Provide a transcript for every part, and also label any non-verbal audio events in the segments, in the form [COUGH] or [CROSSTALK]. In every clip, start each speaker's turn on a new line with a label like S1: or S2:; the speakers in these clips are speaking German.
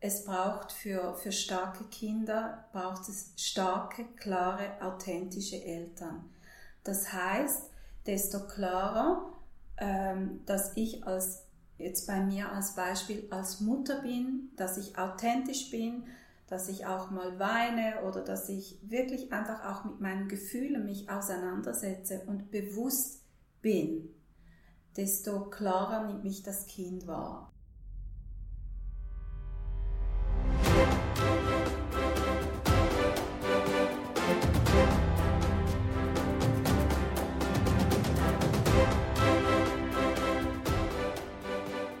S1: es braucht für, für starke Kinder, braucht es starke, klare, authentische Eltern. Das heißt, desto klarer, ähm, dass ich als, jetzt bei mir als Beispiel, als Mutter bin, dass ich authentisch bin, dass ich auch mal weine oder dass ich wirklich einfach auch mit meinen Gefühlen mich auseinandersetze und bewusst bin, desto klarer nimmt mich das Kind wahr.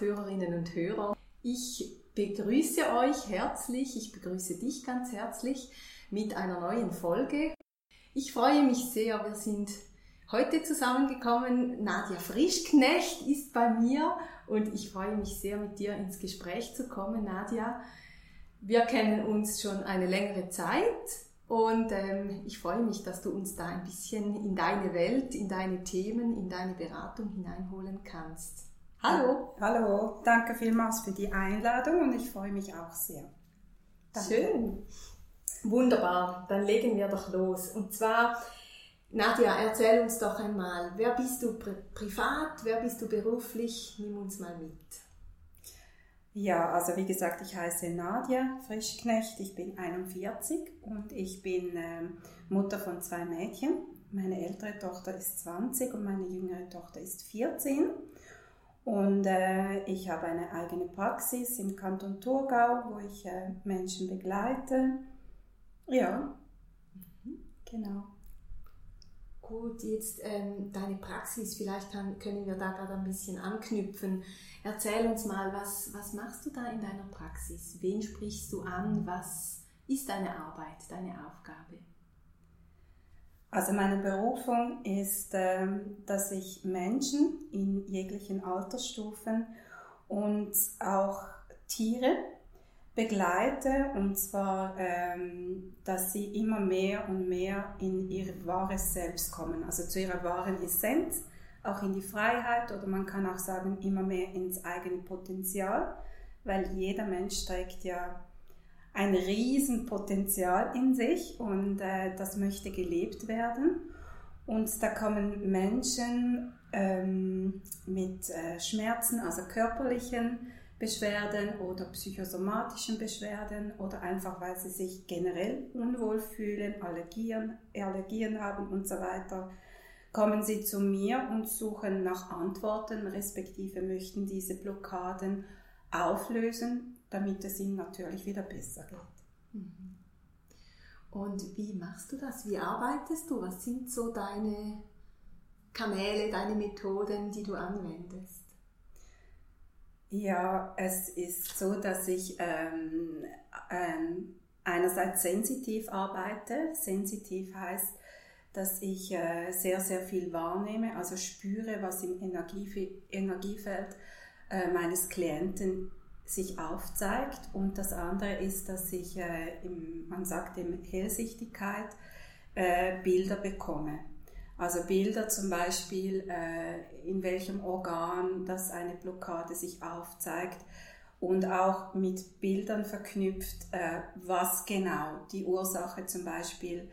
S2: Podcast-Hörerinnen und Hörer, ich begrüße euch herzlich, ich begrüße dich ganz herzlich mit einer neuen Folge. Ich freue mich sehr, wir sind heute zusammengekommen. Nadja Frischknecht ist bei mir und ich freue mich sehr, mit dir ins Gespräch zu kommen, Nadja. Wir kennen uns schon eine längere Zeit und ähm, ich freue mich, dass du uns da ein bisschen in deine Welt, in deine Themen, in deine Beratung hineinholen kannst. Hallo.
S1: Hallo, danke vielmals für die Einladung und ich freue mich auch sehr.
S2: Danke. Schön. Wunderbar, dann legen wir doch los. Und zwar Nadja, erzähl uns doch einmal, wer bist du pri privat, wer bist du beruflich? Nimm uns mal mit.
S1: Ja, also wie gesagt, ich heiße Nadja Frischknecht, ich bin 41 und ich bin äh, Mutter von zwei Mädchen. Meine ältere Tochter ist 20 und meine jüngere Tochter ist 14. Und äh, ich habe eine eigene Praxis im Kanton Thurgau, wo ich äh, Menschen begleite. Ja, mhm. genau.
S2: Gut, jetzt ähm, deine Praxis, vielleicht kann, können wir da gerade ein bisschen anknüpfen. Erzähl uns mal, was, was machst du da in deiner Praxis? Wen sprichst du an? Was ist deine Arbeit, deine Aufgabe?
S1: Also meine Berufung ist, ähm, dass ich Menschen in jeglichen Altersstufen und auch Tiere begleite. Und zwar, ähm, dass sie immer mehr und mehr in ihr wahres Selbst kommen, also zu ihrer wahren Essenz, auch in die Freiheit oder man kann auch sagen immer mehr ins eigene Potenzial, weil jeder Mensch trägt ja ein Riesenpotenzial in sich und äh, das möchte gelebt werden. Und da kommen Menschen ähm, mit äh, Schmerzen, also körperlichen Beschwerden oder psychosomatischen Beschwerden oder einfach weil sie sich generell unwohl fühlen, Allergien, Allergien haben und so weiter, kommen sie zu mir und suchen nach Antworten, respektive möchten diese Blockaden auflösen, damit es ihnen natürlich wieder besser geht. Mhm.
S2: Und wie machst du das? Wie arbeitest du? Was sind so deine Kanäle, deine Methoden, die du anwendest?
S1: Ja, es ist so, dass ich ähm, ähm, einerseits sensitiv arbeite. Sensitiv heißt, dass ich äh, sehr, sehr viel wahrnehme, also spüre, was im Energie, Energiefeld äh, meines Klienten sich aufzeigt. Und das andere ist, dass ich, äh, im, man sagt in Hellsichtigkeit, äh, Bilder bekomme. Also Bilder zum Beispiel, äh, in welchem Organ das eine Blockade sich aufzeigt und auch mit Bildern verknüpft, äh, was genau die Ursache zum Beispiel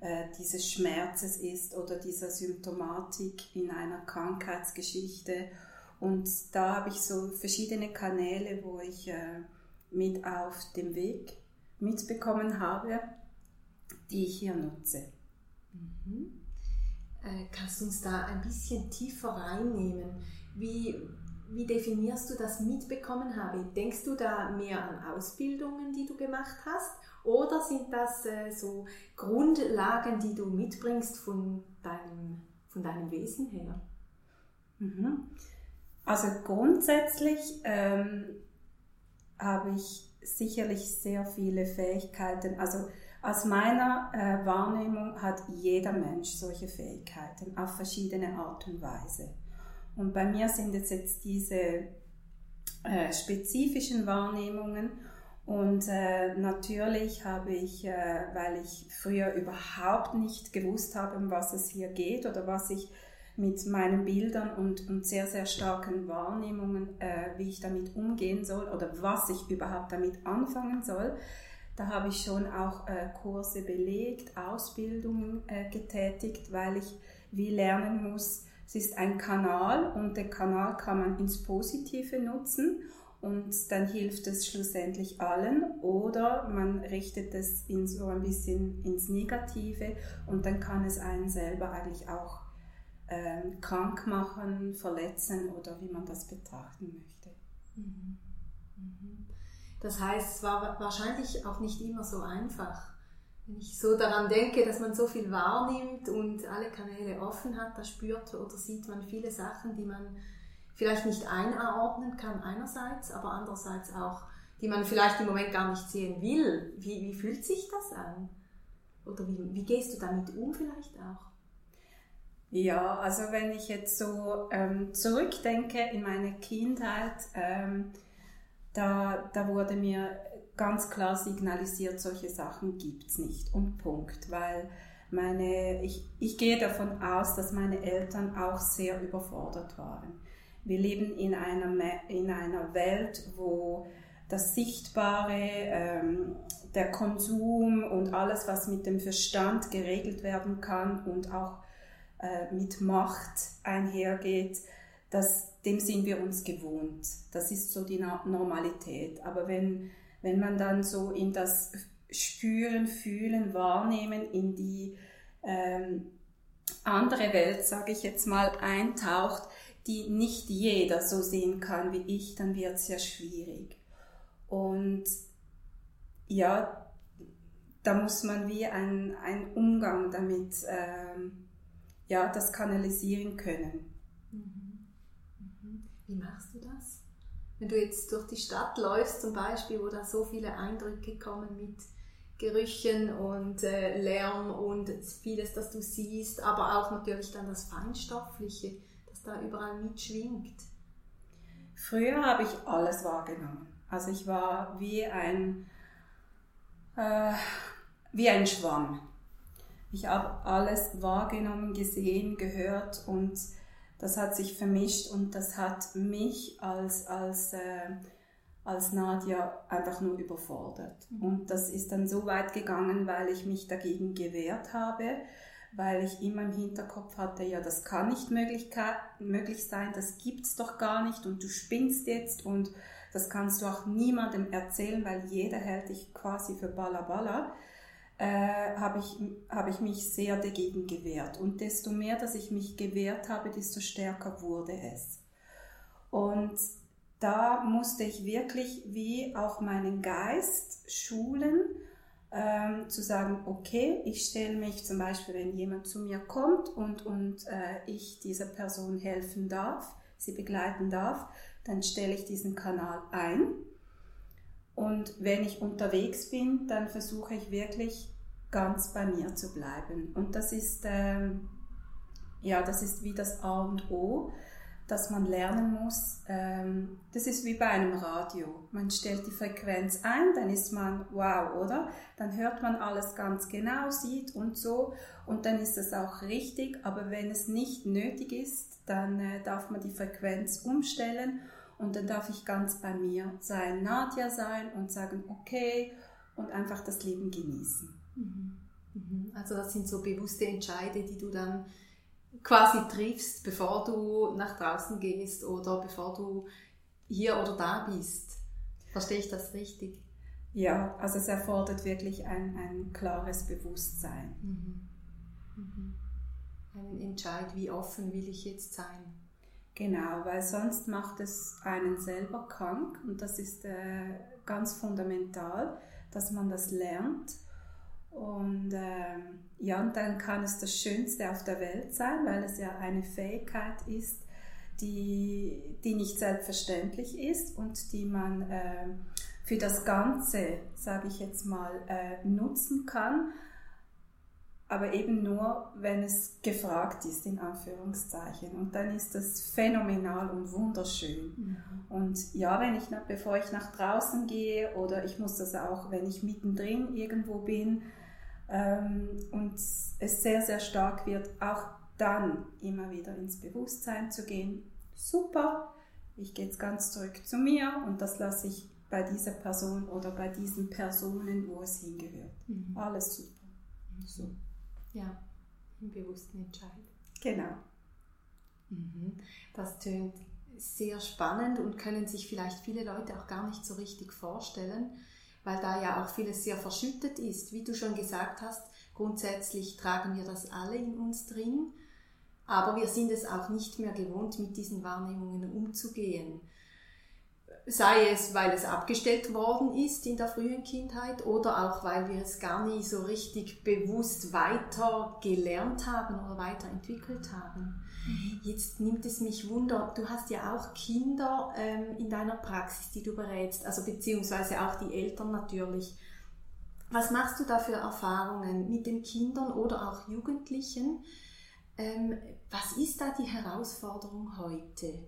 S1: äh, dieses Schmerzes ist oder dieser Symptomatik in einer Krankheitsgeschichte. Und da habe ich so verschiedene Kanäle, wo ich äh, mit auf dem Weg mitbekommen habe, die ich hier nutze.
S2: Mhm. Äh, kannst du uns da ein bisschen tiefer reinnehmen? Wie, wie definierst du das mitbekommen habe? Denkst du da mehr an Ausbildungen, die du gemacht hast? Oder sind das äh, so Grundlagen, die du mitbringst von deinem, von deinem Wesen her?
S1: Mhm. Also grundsätzlich ähm, habe ich sicherlich sehr viele Fähigkeiten. Also aus meiner äh, Wahrnehmung hat jeder Mensch solche Fähigkeiten auf verschiedene Art und Weise. Und bei mir sind es jetzt diese äh, spezifischen Wahrnehmungen und äh, natürlich habe ich, äh, weil ich früher überhaupt nicht gewusst habe, um was es hier geht oder was ich mit meinen Bildern und, und sehr, sehr starken Wahrnehmungen, äh, wie ich damit umgehen soll oder was ich überhaupt damit anfangen soll, da habe ich schon auch äh, Kurse belegt, Ausbildungen äh, getätigt, weil ich wie lernen muss, es ist ein Kanal und den Kanal kann man ins Positive nutzen und dann hilft es schlussendlich allen oder man richtet es in so ein bisschen ins Negative und dann kann es einen selber eigentlich auch äh, krank machen, verletzen oder wie man das betrachten möchte. Mhm.
S2: Mhm. Das heißt, es war wahrscheinlich auch nicht immer so einfach wenn ich so daran denke, dass man so viel wahrnimmt und alle Kanäle offen hat, da spürt oder sieht man viele Sachen, die man vielleicht nicht einordnen kann einerseits, aber andererseits auch, die man vielleicht im Moment gar nicht sehen will. Wie, wie fühlt sich das an? Oder wie, wie gehst du damit um vielleicht auch?
S1: Ja, also wenn ich jetzt so ähm, zurückdenke in meine Kindheit, ähm, da, da wurde mir ganz klar signalisiert, solche Sachen gibt es nicht. Und Punkt. Weil meine, ich, ich gehe davon aus, dass meine Eltern auch sehr überfordert waren. Wir leben in einer, in einer Welt, wo das Sichtbare, ähm, der Konsum und alles, was mit dem Verstand geregelt werden kann und auch äh, mit Macht einhergeht, das, dem sind wir uns gewohnt. Das ist so die Normalität. Aber wenn wenn man dann so in das Spüren, Fühlen, Wahrnehmen, in die ähm, andere Welt, sage ich jetzt mal, eintaucht, die nicht jeder so sehen kann wie ich, dann wird es ja schwierig. Und ja, da muss man wie einen Umgang damit, ähm, ja, das kanalisieren können. Mhm.
S2: Mhm. Wie machst du das? wenn du jetzt durch die Stadt läufst zum Beispiel, wo da so viele Eindrücke kommen mit Gerüchen und äh, Lärm und vieles, das du siehst, aber auch natürlich dann das Feinstoffliche, das da überall mitschwingt.
S1: Früher habe ich alles wahrgenommen. Also ich war wie ein, äh, wie ein Schwamm. Ich habe alles wahrgenommen, gesehen, gehört und das hat sich vermischt und das hat mich als, als, äh, als Nadja einfach nur überfordert. Mhm. Und das ist dann so weit gegangen, weil ich mich dagegen gewehrt habe, weil ich immer im Hinterkopf hatte, ja, das kann nicht möglich, möglich sein, das gibt's doch gar nicht und du spinnst jetzt und das kannst du auch niemandem erzählen, weil jeder hält dich quasi für Balla Balla äh, habe ich, hab ich mich sehr dagegen gewehrt. Und desto mehr, dass ich mich gewehrt habe, desto stärker wurde es. Und da musste ich wirklich wie auch meinen Geist schulen, ähm, zu sagen, okay, ich stelle mich zum Beispiel, wenn jemand zu mir kommt und, und äh, ich dieser Person helfen darf, sie begleiten darf, dann stelle ich diesen Kanal ein und wenn ich unterwegs bin, dann versuche ich wirklich ganz bei mir zu bleiben. Und das ist, ähm, ja, das ist wie das A und O, dass man lernen muss. Ähm, das ist wie bei einem Radio. Man stellt die Frequenz ein, dann ist man wow, oder? Dann hört man alles ganz genau, sieht und so. Und dann ist es auch richtig. Aber wenn es nicht nötig ist, dann äh, darf man die Frequenz umstellen und dann darf ich ganz bei mir sein, Nadja sein und sagen, okay, und einfach das Leben genießen. Mhm.
S2: Mhm. Also das sind so bewusste Entscheide, die du dann quasi triffst, bevor du nach draußen gehst oder bevor du hier oder da bist. Verstehe ich das richtig?
S1: Ja, also es erfordert wirklich ein, ein klares Bewusstsein. Mhm.
S2: Mhm. Ein Entscheid, wie offen will ich jetzt sein?
S1: Genau, weil sonst macht es einen selber krank und das ist äh, ganz fundamental, dass man das lernt. Und äh, ja, und dann kann es das Schönste auf der Welt sein, weil es ja eine Fähigkeit ist, die, die nicht selbstverständlich ist und die man äh, für das Ganze, sage ich jetzt mal, äh, nutzen kann, aber eben nur, wenn es gefragt ist, in Anführungszeichen. Und dann ist das phänomenal und wunderschön. Mhm. Und ja, wenn ich, bevor ich nach draußen gehe oder ich muss das auch, wenn ich mittendrin irgendwo bin ähm, und es sehr, sehr stark wird, auch dann immer wieder ins Bewusstsein zu gehen. Super, ich gehe jetzt ganz zurück zu mir und das lasse ich bei dieser Person oder bei diesen Personen, wo es hingehört. Mhm. Alles super.
S2: Mhm. So. Ja, im bewussten Entscheid.
S1: Genau.
S2: Mhm. Das tönt sehr spannend und können sich vielleicht viele Leute auch gar nicht so richtig vorstellen, weil da ja auch vieles sehr verschüttet ist. Wie du schon gesagt hast, grundsätzlich tragen wir das alle in uns drin, aber wir sind es auch nicht mehr gewohnt, mit diesen Wahrnehmungen umzugehen sei es, weil es abgestellt worden ist in der frühen Kindheit oder auch, weil wir es gar nie so richtig bewusst weiter gelernt haben oder weiterentwickelt haben. Mhm. Jetzt nimmt es mich Wunder, du hast ja auch Kinder ähm, in deiner Praxis, die du berätst, also beziehungsweise auch die Eltern natürlich. Was machst du da für Erfahrungen mit den Kindern oder auch Jugendlichen? Ähm, was ist da die Herausforderung heute?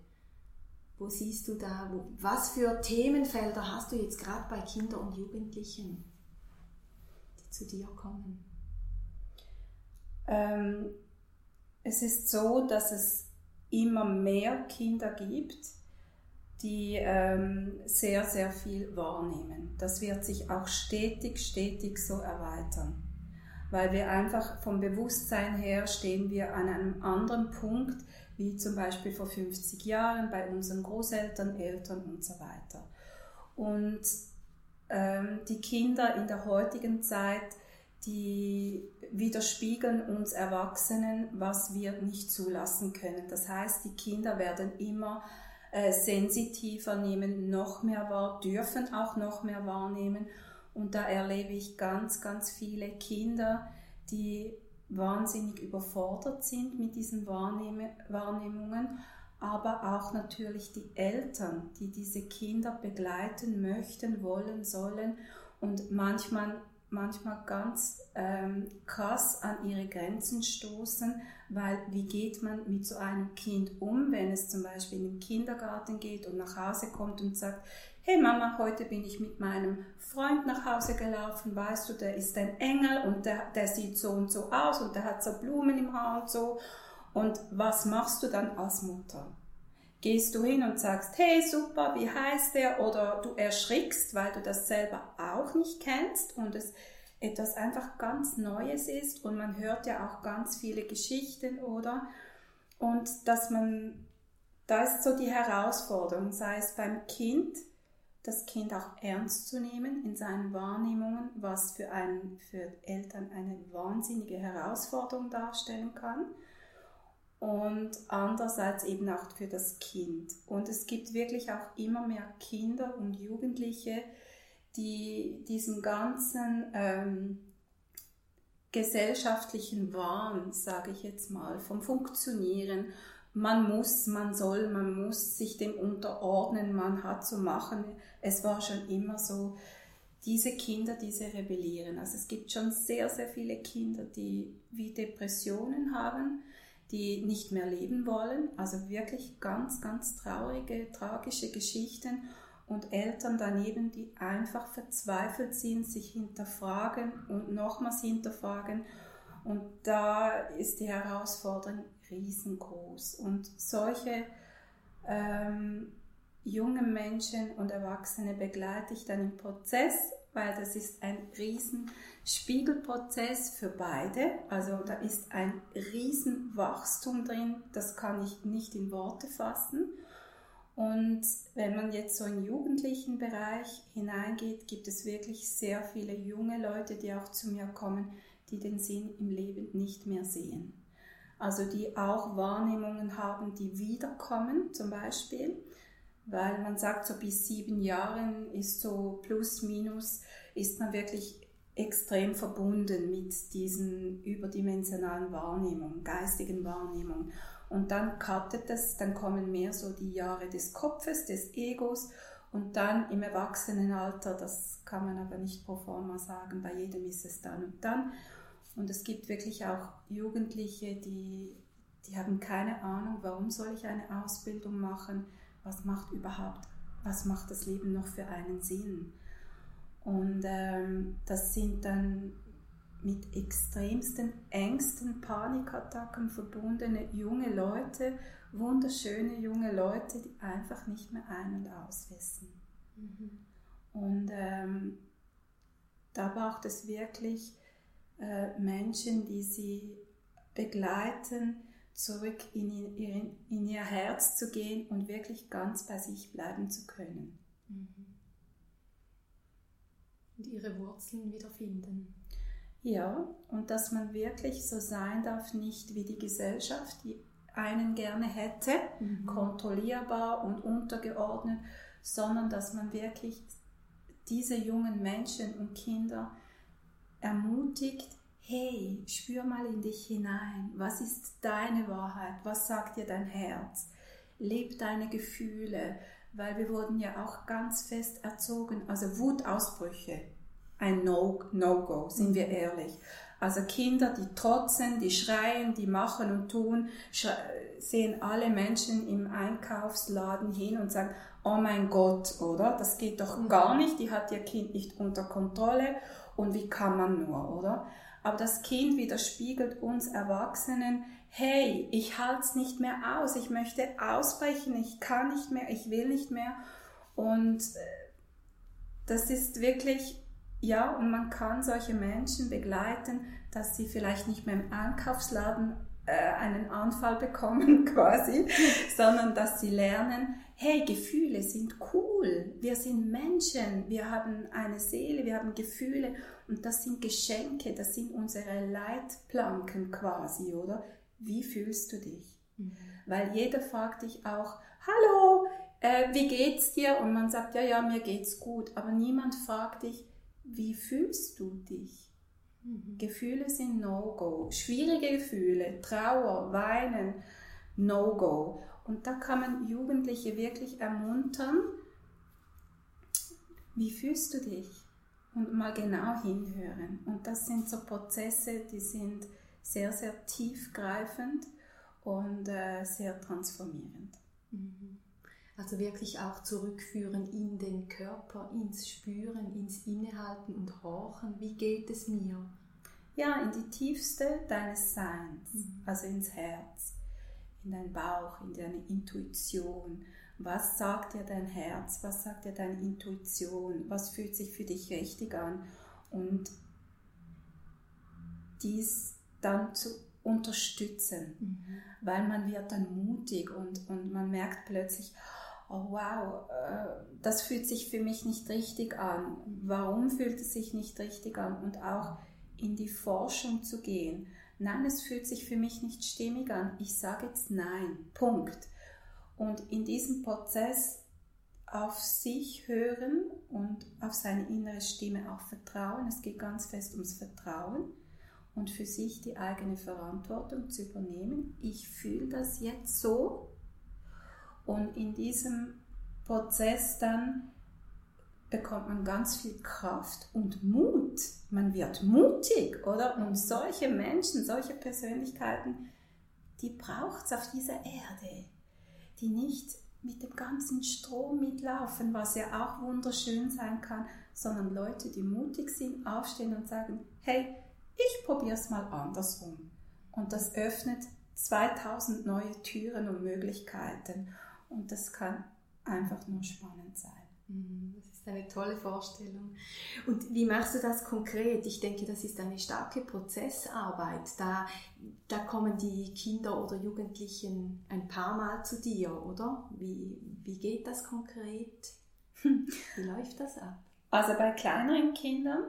S2: Wo siehst du da, wo, was für Themenfelder hast du jetzt gerade bei Kindern und Jugendlichen, die zu dir kommen?
S1: Ähm, es ist so, dass es immer mehr Kinder gibt, die ähm, sehr, sehr viel wahrnehmen. Das wird sich auch stetig, stetig so erweitern. Weil wir einfach vom Bewusstsein her stehen wir an einem anderen Punkt, wie zum Beispiel vor 50 Jahren bei unseren Großeltern, Eltern und so weiter. Und ähm, die Kinder in der heutigen Zeit, die widerspiegeln uns Erwachsenen, was wir nicht zulassen können. Das heißt, die Kinder werden immer äh, sensitiver, nehmen noch mehr wahr, dürfen auch noch mehr wahrnehmen. Und da erlebe ich ganz, ganz viele Kinder, die wahnsinnig überfordert sind mit diesen Wahrnehmungen, aber auch natürlich die Eltern, die diese Kinder begleiten möchten, wollen, sollen und manchmal, manchmal ganz ähm, krass an ihre Grenzen stoßen, weil wie geht man mit so einem Kind um, wenn es zum Beispiel in den Kindergarten geht und nach Hause kommt und sagt, hey Mama, heute bin ich mit meinem Freund nach Hause gelaufen, weißt du, der ist ein Engel und der, der sieht so und so aus und der hat so Blumen im Haar und so. Und was machst du dann als Mutter? Gehst du hin und sagst, hey super, wie heißt der? Oder du erschrickst, weil du das selber auch nicht kennst und es etwas einfach ganz Neues ist und man hört ja auch ganz viele Geschichten, oder? Und dass man, da ist so die Herausforderung, sei es beim Kind, das Kind auch ernst zu nehmen in seinen Wahrnehmungen, was für, einen, für Eltern eine wahnsinnige Herausforderung darstellen kann. Und andererseits eben auch für das Kind. Und es gibt wirklich auch immer mehr Kinder und Jugendliche, die diesen ganzen ähm, gesellschaftlichen Wahn, sage ich jetzt mal, vom Funktionieren, man muss, man soll, man muss sich dem unterordnen, man hat zu machen. Es war schon immer so, diese Kinder, diese rebellieren. Also es gibt schon sehr, sehr viele Kinder, die wie Depressionen haben, die nicht mehr leben wollen. Also wirklich ganz, ganz traurige, tragische Geschichten. Und Eltern daneben, die einfach verzweifelt sind, sich hinterfragen und nochmals hinterfragen. Und da ist die Herausforderung, riesengroß. Und solche ähm, jungen Menschen und Erwachsene begleite ich dann im Prozess, weil das ist ein riesen Spiegelprozess für beide. Also da ist ein riesen Wachstum drin, das kann ich nicht in Worte fassen. Und wenn man jetzt so in den jugendlichen Bereich hineingeht, gibt es wirklich sehr viele junge Leute, die auch zu mir kommen, die den Sinn im Leben nicht mehr sehen also die auch Wahrnehmungen haben, die wiederkommen zum Beispiel, weil man sagt, so bis sieben Jahren ist so plus minus, ist man wirklich extrem verbunden mit diesen überdimensionalen Wahrnehmungen, geistigen Wahrnehmungen. Und dann cuttet es, dann kommen mehr so die Jahre des Kopfes, des Egos und dann im Erwachsenenalter, das kann man aber nicht pro forma sagen, bei jedem ist es dann und dann. Und es gibt wirklich auch Jugendliche, die, die haben keine Ahnung, warum soll ich eine Ausbildung machen, was macht überhaupt, was macht das Leben noch für einen Sinn. Und ähm, das sind dann mit extremsten Ängsten, Panikattacken verbundene junge Leute, wunderschöne junge Leute, die einfach nicht mehr ein- und auswissen. Mhm. Und ähm, da braucht es wirklich äh, Menschen, die sie begleiten, zurück in ihr, in ihr Herz zu gehen und wirklich ganz bei sich bleiben zu können. Mhm.
S2: Und ihre Wurzeln wiederfinden.
S1: Ja, und dass man wirklich so sein darf, nicht wie die Gesellschaft, die einen gerne hätte, mhm. kontrollierbar und untergeordnet, sondern dass man wirklich diese jungen Menschen und Kinder ermutigt, hey, spür mal in dich hinein, was ist deine Wahrheit, was sagt dir dein Herz, leb deine Gefühle, weil wir wurden ja auch ganz fest erzogen, also Wutausbrüche ein No-Go, no sind wir ehrlich. Also Kinder, die trotzen, die schreien, die machen und tun, sehen alle Menschen im Einkaufsladen hin und sagen, oh mein Gott, oder? Das geht doch mhm. gar nicht, die hat ihr Kind nicht unter Kontrolle und wie kann man nur, oder? Aber das Kind widerspiegelt uns Erwachsenen, hey, ich halte es nicht mehr aus, ich möchte ausbrechen, ich kann nicht mehr, ich will nicht mehr. Und äh, das ist wirklich ja, und man kann solche Menschen begleiten, dass sie vielleicht nicht mehr im Einkaufsladen einen Anfall bekommen [LAUGHS] quasi, sondern dass sie lernen, hey, Gefühle sind cool, wir sind Menschen, wir haben eine Seele, wir haben Gefühle und das sind Geschenke, das sind unsere Leitplanken quasi, oder? Wie fühlst du dich? Mhm. Weil jeder fragt dich auch, hallo, äh, wie geht's dir? Und man sagt, ja, ja, mir geht's gut, aber niemand fragt dich, wie fühlst du dich? Mhm. Gefühle sind No-Go. Schwierige Gefühle, Trauer, Weinen, No-Go. Und da kann man Jugendliche wirklich ermuntern, wie fühlst du dich? Und mal genau hinhören. Und das sind so Prozesse, die sind sehr, sehr tiefgreifend und äh, sehr transformierend.
S2: Mhm. Also wirklich auch zurückführen in den Körper, ins Spüren, ins Innehalten und Horchen. Wie geht es mir?
S1: Ja, in die tiefste deines Seins, mhm. also ins Herz, in deinen Bauch, in deine Intuition. Was sagt dir dein Herz? Was sagt dir deine Intuition? Was fühlt sich für dich richtig an? Und dies dann zu unterstützen, mhm. weil man wird dann mutig und, und man merkt plötzlich, oh wow, äh, das fühlt sich für mich nicht richtig an. Warum fühlt es sich nicht richtig an? Und auch in die Forschung zu gehen. Nein, es fühlt sich für mich nicht stimmig an. Ich sage jetzt nein. Punkt. Und in diesem Prozess auf sich hören und auf seine innere Stimme auch vertrauen. Es geht ganz fest ums Vertrauen und für sich die eigene Verantwortung zu übernehmen. Ich fühle das jetzt so und in diesem Prozess dann bekommt man ganz viel Kraft und Mut. Man wird mutig, oder? Und solche Menschen, solche Persönlichkeiten, die braucht es auf dieser Erde, die nicht mit dem ganzen Strom mitlaufen, was ja auch wunderschön sein kann, sondern Leute, die mutig sind, aufstehen und sagen, hey, ich probiere es mal andersrum. Und das öffnet 2000 neue Türen und Möglichkeiten. Und das kann einfach nur spannend sein.
S2: Mhm, das ist eine tolle Vorstellung. Und wie machst du das konkret? Ich denke, das ist eine starke Prozessarbeit. Da, da kommen die Kinder oder Jugendlichen ein paar Mal zu dir, oder? Wie, wie geht das konkret? [LAUGHS] Wie läuft das ab?
S1: Also bei kleineren Kindern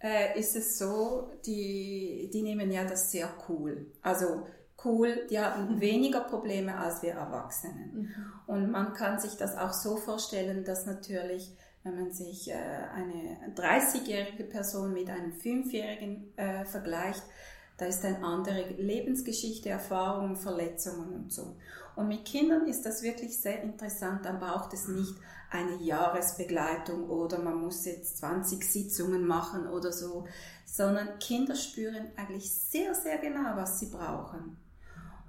S1: äh, ist es so, die, die nehmen ja das sehr cool. Also cool, die haben mhm. weniger Probleme als wir Erwachsenen. Mhm. Und man kann sich das auch so vorstellen, dass natürlich, wenn man sich äh, eine 30-jährige Person mit einem 5-jährigen äh, vergleicht, Da ist eine andere Lebensgeschichte, Erfahrungen, Verletzungen und so. Und mit Kindern ist das wirklich sehr interessant. Dann braucht es nicht eine Jahresbegleitung oder man muss jetzt 20 Sitzungen machen oder so, sondern Kinder spüren eigentlich sehr, sehr genau, was sie brauchen.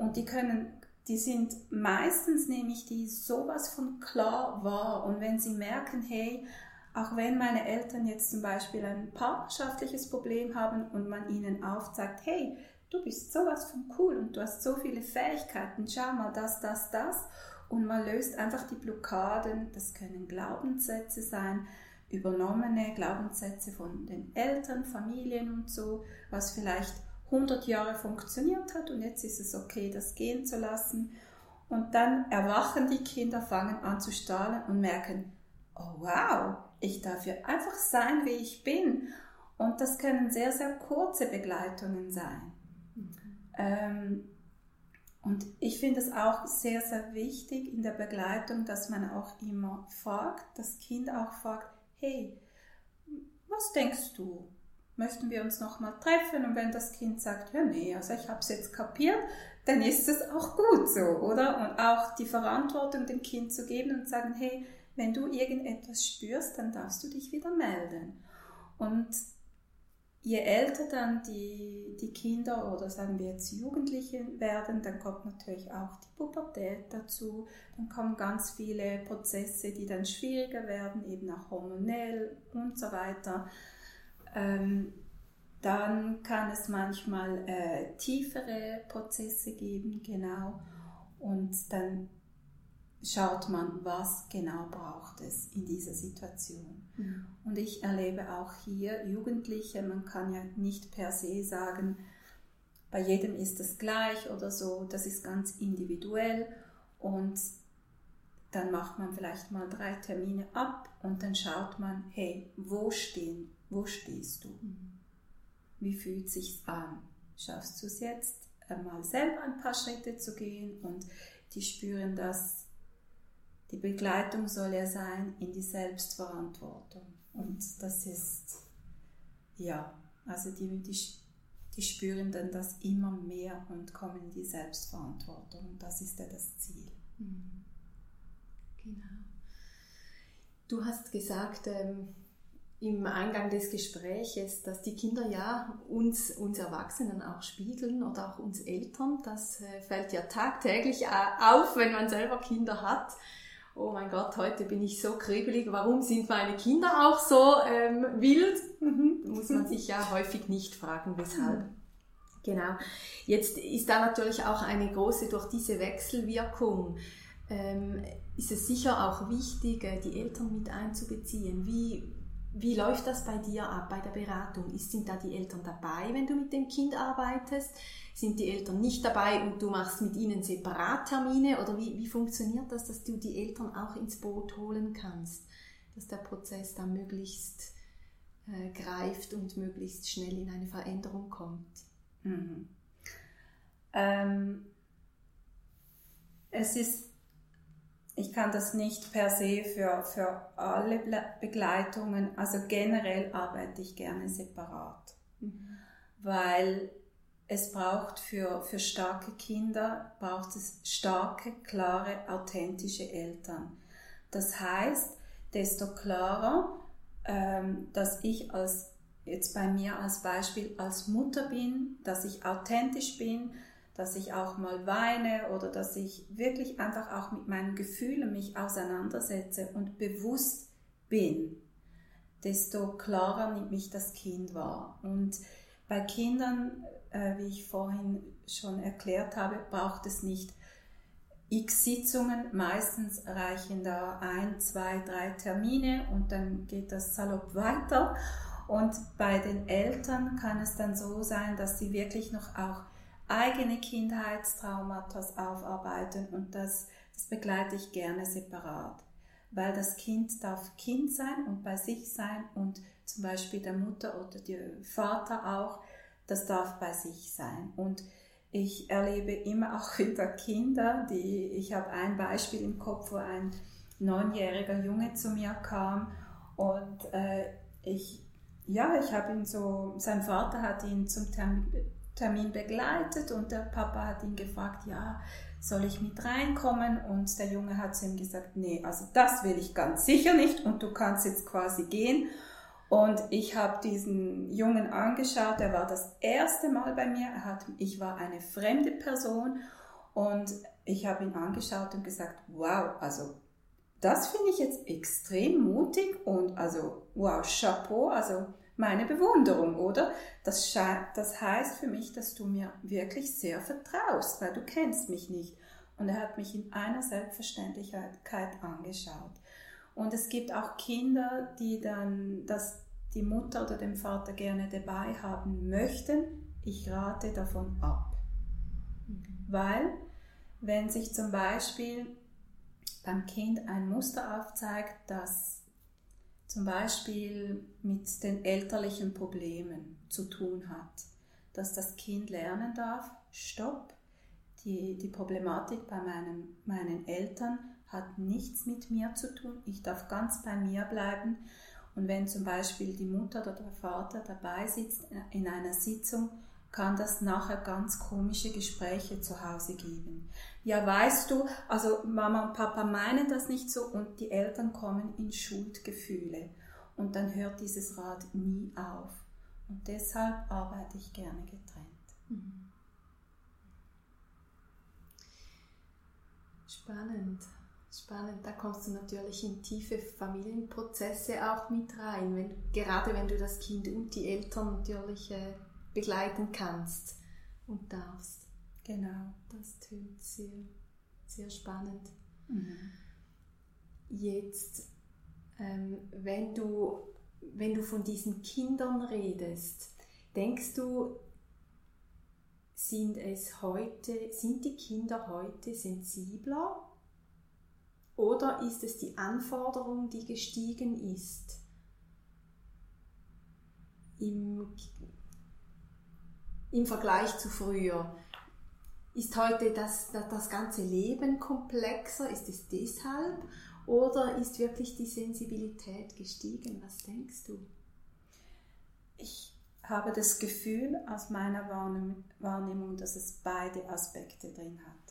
S1: Und die können, die sind meistens nämlich die sowas von klar wahr. Und wenn sie merken, hey, auch wenn meine Eltern jetzt zum Beispiel ein partnerschaftliches Problem haben und man ihnen aufzeigt, hey, du bist sowas von cool und du hast so viele Fähigkeiten, schau mal das, das, das. Und man löst einfach die Blockaden, das können Glaubenssätze sein, übernommene Glaubenssätze von den Eltern, Familien und so, was vielleicht 100 Jahre funktioniert hat und jetzt ist es okay, das gehen zu lassen. Und dann erwachen die Kinder, fangen an zu strahlen und merken, oh wow, ich darf ja einfach sein, wie ich bin. Und das können sehr, sehr kurze Begleitungen sein. Mhm. Ähm, und ich finde es auch sehr, sehr wichtig in der Begleitung, dass man auch immer fragt, das Kind auch fragt, hey, was denkst du? Möchten wir uns nochmal treffen? Und wenn das Kind sagt, ja, nee, also ich habe es jetzt kapiert, dann ist es auch gut so, oder? Und auch die Verantwortung dem Kind zu geben und sagen, hey, wenn du irgendetwas spürst, dann darfst du dich wieder melden. Und je älter dann die, die Kinder oder sagen wir jetzt Jugendliche werden, dann kommt natürlich auch die Pubertät dazu. Dann kommen ganz viele Prozesse, die dann schwieriger werden, eben auch hormonell und so weiter. Ähm, dann kann es manchmal äh, tiefere Prozesse geben, genau. Und dann schaut man, was genau braucht es in dieser Situation. Mhm. Und ich erlebe auch hier Jugendliche, man kann ja nicht per se sagen, bei jedem ist es gleich oder so, das ist ganz individuell und dann macht man vielleicht mal drei Termine ab und dann schaut man, hey, wo stehen, wo stehst du? Wie fühlt sich's an? Schaffst du es jetzt, mal selber ein paar Schritte zu gehen und die spüren das die Begleitung soll ja sein in die Selbstverantwortung. Und das ist, ja, also die, die, die spüren dann das immer mehr und kommen in die Selbstverantwortung. Und das ist ja das Ziel. Mhm.
S2: Genau. Du hast gesagt, ähm, im Eingang des Gespräches, dass die Kinder ja uns, uns Erwachsenen auch spiegeln oder auch uns Eltern. Das äh, fällt ja tagtäglich auf, wenn man selber Kinder hat oh mein Gott, heute bin ich so kribbelig, warum sind meine Kinder auch so ähm, wild? Mhm. Muss man sich ja häufig nicht fragen, weshalb. Genau. Jetzt ist da natürlich auch eine große, durch diese Wechselwirkung, ähm, ist es sicher auch wichtig, äh, die Eltern mit einzubeziehen. Wie, wie läuft das bei dir ab, bei der Beratung? Sind da die Eltern dabei, wenn du mit dem Kind arbeitest? Sind die Eltern nicht dabei und du machst mit ihnen Separattermine? Oder wie, wie funktioniert das, dass du die Eltern auch ins Boot holen kannst? Dass der Prozess dann möglichst äh, greift und möglichst schnell in eine Veränderung kommt? Mhm.
S1: Ähm, es ist ich kann das nicht per se für, für alle Begleitungen, also generell arbeite ich gerne separat, mhm. weil es braucht für, für starke Kinder, braucht es starke, klare, authentische Eltern. Das heißt, desto klarer, ähm, dass ich als, jetzt bei mir als Beispiel als Mutter bin, dass ich authentisch bin, dass ich auch mal weine oder dass ich wirklich einfach auch mit meinen Gefühlen mich auseinandersetze und bewusst bin, desto klarer nimmt mich das Kind wahr. Und bei Kindern, äh, wie ich vorhin schon erklärt habe, braucht es nicht x Sitzungen. Meistens reichen da ein, zwei, drei Termine und dann geht das salopp weiter. Und bei den Eltern kann es dann so sein, dass sie wirklich noch auch eigene Kindheitstraumata aufarbeiten und das, das begleite ich gerne separat, weil das Kind darf Kind sein und bei sich sein und zum Beispiel der Mutter oder der Vater auch, das darf bei sich sein. Und ich erlebe immer auch wieder Kinder, die, ich habe ein Beispiel im Kopf, wo ein neunjähriger Junge zu mir kam und äh, ich, ja, ich habe ihn so, sein Vater hat ihn zum Termin, Termin begleitet und der Papa hat ihn gefragt, ja, soll ich mit reinkommen? Und der Junge hat zu ihm gesagt, nee, also das will ich ganz sicher nicht und du kannst jetzt quasi gehen. Und ich habe diesen Jungen angeschaut, er war das erste Mal bei mir, er hat, ich war eine fremde Person und ich habe ihn angeschaut und gesagt, wow, also das finde ich jetzt extrem mutig und also wow, Chapeau, also meine Bewunderung, oder? Das, das heißt für mich, dass du mir wirklich sehr vertraust, weil du kennst mich nicht. Und er hat mich in einer Selbstverständlichkeit angeschaut. Und es gibt auch Kinder, die dann das die Mutter oder den Vater gerne dabei haben möchten. Ich rate davon ab. Weil, wenn sich zum Beispiel beim Kind ein Muster aufzeigt, das zum Beispiel mit den elterlichen Problemen zu tun hat, dass das Kind lernen darf, stopp, die, die Problematik bei meinem, meinen Eltern hat nichts mit mir zu tun, ich darf ganz bei mir bleiben. Und wenn zum Beispiel die Mutter oder der Vater dabei sitzt in einer Sitzung, kann das nachher ganz komische Gespräche zu Hause geben. Ja, weißt du, also Mama und Papa meinen das nicht so und die Eltern kommen in Schuldgefühle und dann hört dieses Rad nie auf. Und deshalb arbeite ich gerne getrennt. Mhm.
S2: Spannend, spannend. Da kommst du natürlich in tiefe Familienprozesse auch mit rein, wenn, gerade wenn du das Kind und die Eltern natürlich äh, begleiten kannst und darfst.
S1: Genau.
S2: Das tönt sehr, sehr spannend. Mhm. Jetzt, ähm, wenn, du, wenn du von diesen Kindern redest, denkst du, sind es heute, sind die Kinder heute sensibler oder ist es die Anforderung, die gestiegen ist? Im im Vergleich zu früher. Ist heute das, das ganze Leben komplexer? Ist es deshalb? Oder ist wirklich die Sensibilität gestiegen? Was denkst du?
S1: Ich habe das Gefühl aus meiner Wahrnehmung, dass es beide Aspekte drin hat.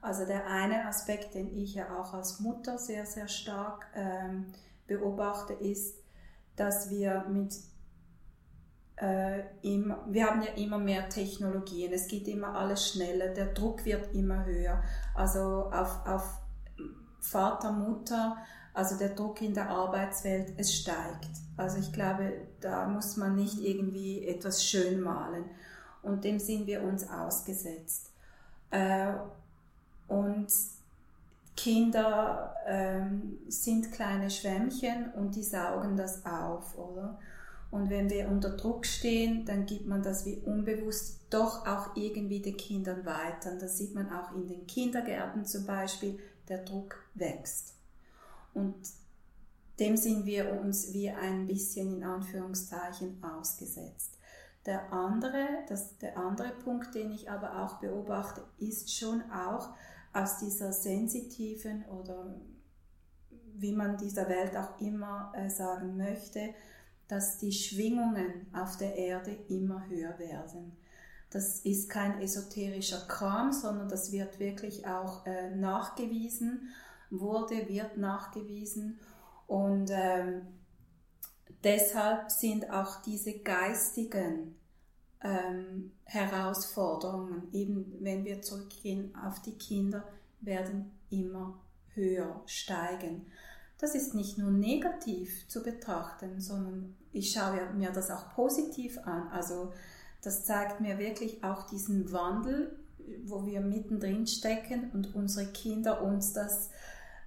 S1: Also der eine Aspekt, den ich ja auch als Mutter sehr, sehr stark ähm, beobachte, ist, dass wir mit äh, immer, wir haben ja immer mehr Technologien, es geht immer alles schneller, der Druck wird immer höher. Also auf, auf Vater, Mutter, also der Druck in der Arbeitswelt, es steigt. Also ich glaube, da muss man nicht irgendwie etwas schön malen. Und dem sind wir uns ausgesetzt. Äh, und Kinder ähm, sind kleine Schwämmchen und die saugen das auf, oder? Und wenn wir unter Druck stehen, dann gibt man das wie unbewusst doch auch irgendwie den Kindern weiter. Und das sieht man auch in den Kindergärten zum Beispiel, der Druck wächst. Und dem sind wir uns wie ein bisschen in Anführungszeichen ausgesetzt. Der andere, das, der andere Punkt, den ich aber auch beobachte, ist schon auch aus dieser sensitiven oder wie man dieser Welt auch immer äh, sagen möchte, dass die Schwingungen auf der Erde immer höher werden. Das ist kein esoterischer Kram, sondern das wird wirklich auch äh, nachgewiesen, wurde, wird nachgewiesen. Und ähm, deshalb sind auch diese geistigen ähm, Herausforderungen, eben wenn wir zurückgehen auf die Kinder, werden immer höher steigen das ist nicht nur negativ zu betrachten, sondern ich schaue mir das auch positiv an. Also das zeigt mir wirklich auch diesen Wandel, wo wir mittendrin stecken und unsere Kinder uns das,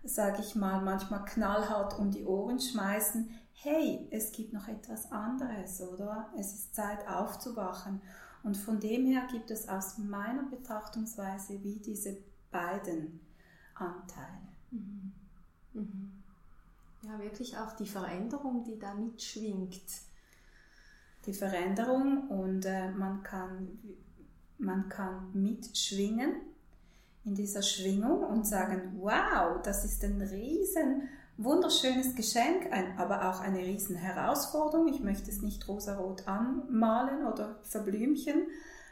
S1: sage ich mal, manchmal knallhart um die Ohren schmeißen. Hey, es gibt noch etwas anderes, oder? Es ist Zeit aufzuwachen. Und von dem her gibt es aus meiner Betrachtungsweise wie diese beiden Anteile. Mhm.
S2: Mhm ja, wirklich auch die Veränderung, die da mitschwingt.
S1: Die Veränderung und äh, man, kann, man kann mitschwingen in dieser Schwingung und sagen, wow, das ist ein riesen wunderschönes Geschenk, ein, aber auch eine riesen Herausforderung. Ich möchte es nicht rosarot anmalen oder verblümchen,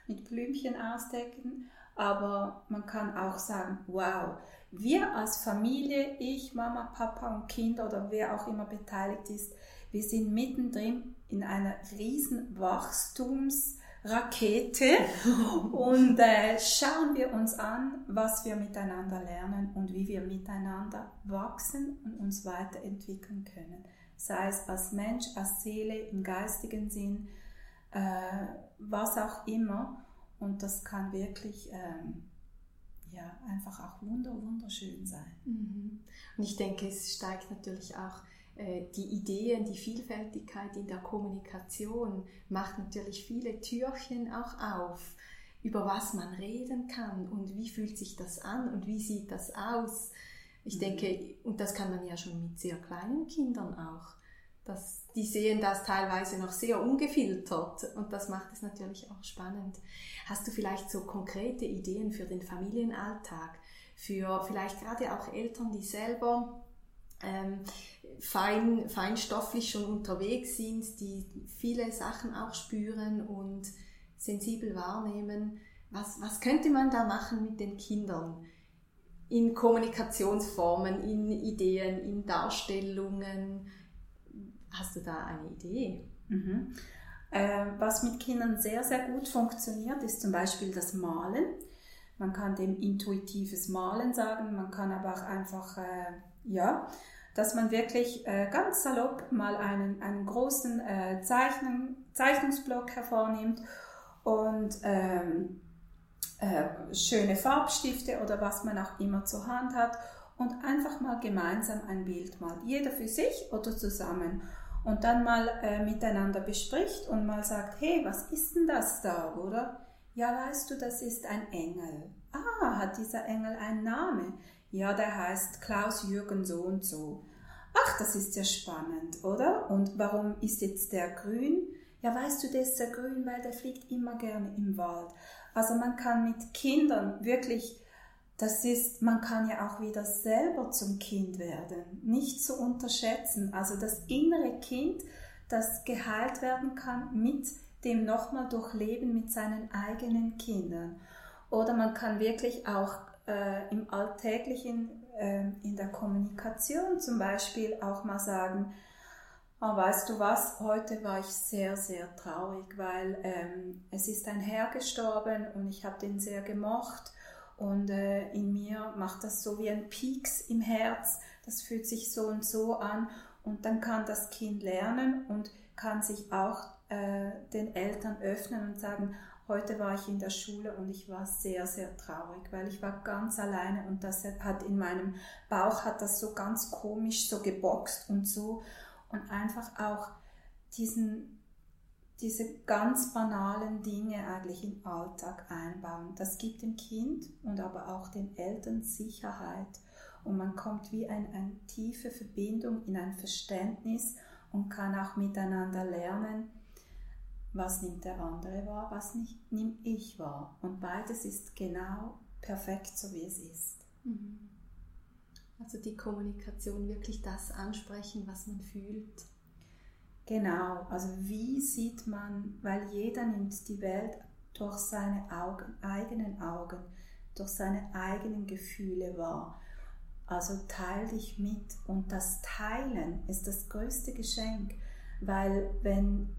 S1: mit Blümchen ausdecken, aber man kann auch sagen, wow, wir als Familie, ich, Mama, Papa und Kind oder wer auch immer beteiligt ist, wir sind mittendrin in einer riesen Wachstumsrakete [LAUGHS] und äh, schauen wir uns an, was wir miteinander lernen und wie wir miteinander wachsen und uns weiterentwickeln können. Sei es als Mensch, als Seele, im geistigen Sinn, äh, was auch immer. Und das kann wirklich ähm, ja, einfach auch wunder, wunderschön sein.
S2: Mhm. Und ich denke, es steigt natürlich auch äh, die Ideen, die Vielfältigkeit in der Kommunikation macht natürlich viele Türchen auch auf, über was man reden kann und wie fühlt sich das an und wie sieht das aus. Ich mhm. denke, und das kann man ja schon mit sehr kleinen Kindern auch. Das, die sehen das teilweise noch sehr ungefiltert und das macht es natürlich auch spannend. Hast du vielleicht so konkrete Ideen für den Familienalltag, für vielleicht gerade auch Eltern, die selber ähm, fein, feinstofflich schon unterwegs sind, die viele Sachen auch spüren und sensibel wahrnehmen. Was, was könnte man da machen mit den Kindern? In Kommunikationsformen, in Ideen, in Darstellungen. Hast du da eine Idee?
S1: Mhm. Äh, was mit Kindern sehr, sehr gut funktioniert, ist zum Beispiel das Malen. Man kann dem intuitives Malen sagen, man kann aber auch einfach, äh, ja, dass man wirklich äh, ganz salopp mal einen, einen großen äh, Zeichnen, Zeichnungsblock hervornimmt und ähm, äh, schöne Farbstifte oder was man auch immer zur Hand hat und einfach mal gemeinsam ein Bild malt. Jeder für sich oder zusammen. Und dann mal äh, miteinander bespricht und mal sagt, hey, was ist denn das da, oder? Ja, weißt du, das ist ein Engel. Ah, hat dieser Engel einen Namen? Ja, der heißt Klaus Jürgen so und so. Ach, das ist ja spannend, oder? Und warum ist jetzt der grün? Ja, weißt du, der ist ja grün, weil der fliegt immer gerne im Wald. Also man kann mit Kindern wirklich, das ist, man kann ja auch wieder selber zum Kind werden. Nicht zu unterschätzen. Also das innere Kind, das geheilt werden kann mit dem nochmal durchleben mit seinen eigenen Kindern. Oder man kann wirklich auch äh, im alltäglichen, äh, in der Kommunikation zum Beispiel auch mal sagen, oh, weißt du was, heute war ich sehr, sehr traurig, weil ähm, es ist ein Herr gestorben und ich habe den sehr gemocht und äh, in mir macht das so wie ein Pieks im Herz, das fühlt sich so und so an. Und dann kann das Kind lernen und kann sich auch äh, den Eltern öffnen und sagen, Heute war ich in der Schule und ich war sehr, sehr traurig, weil ich war ganz alleine und das hat in meinem Bauch hat das so ganz komisch so geboxt und so. Und einfach auch diesen, diese ganz banalen Dinge eigentlich im Alltag einbauen. Das gibt dem Kind und aber auch den Eltern Sicherheit und man kommt wie ein, eine tiefe Verbindung in ein Verständnis und kann auch miteinander lernen, was nimmt der andere wahr, was nicht, nehme ich wahr. Und beides ist genau perfekt, so wie es ist. Mhm.
S2: Also die Kommunikation, wirklich das ansprechen, was man fühlt.
S1: Genau, also wie sieht man, weil jeder nimmt die Welt durch seine Augen, eigenen Augen, durch seine eigenen Gefühle wahr. Also teil dich mit und das Teilen ist das größte Geschenk, weil wenn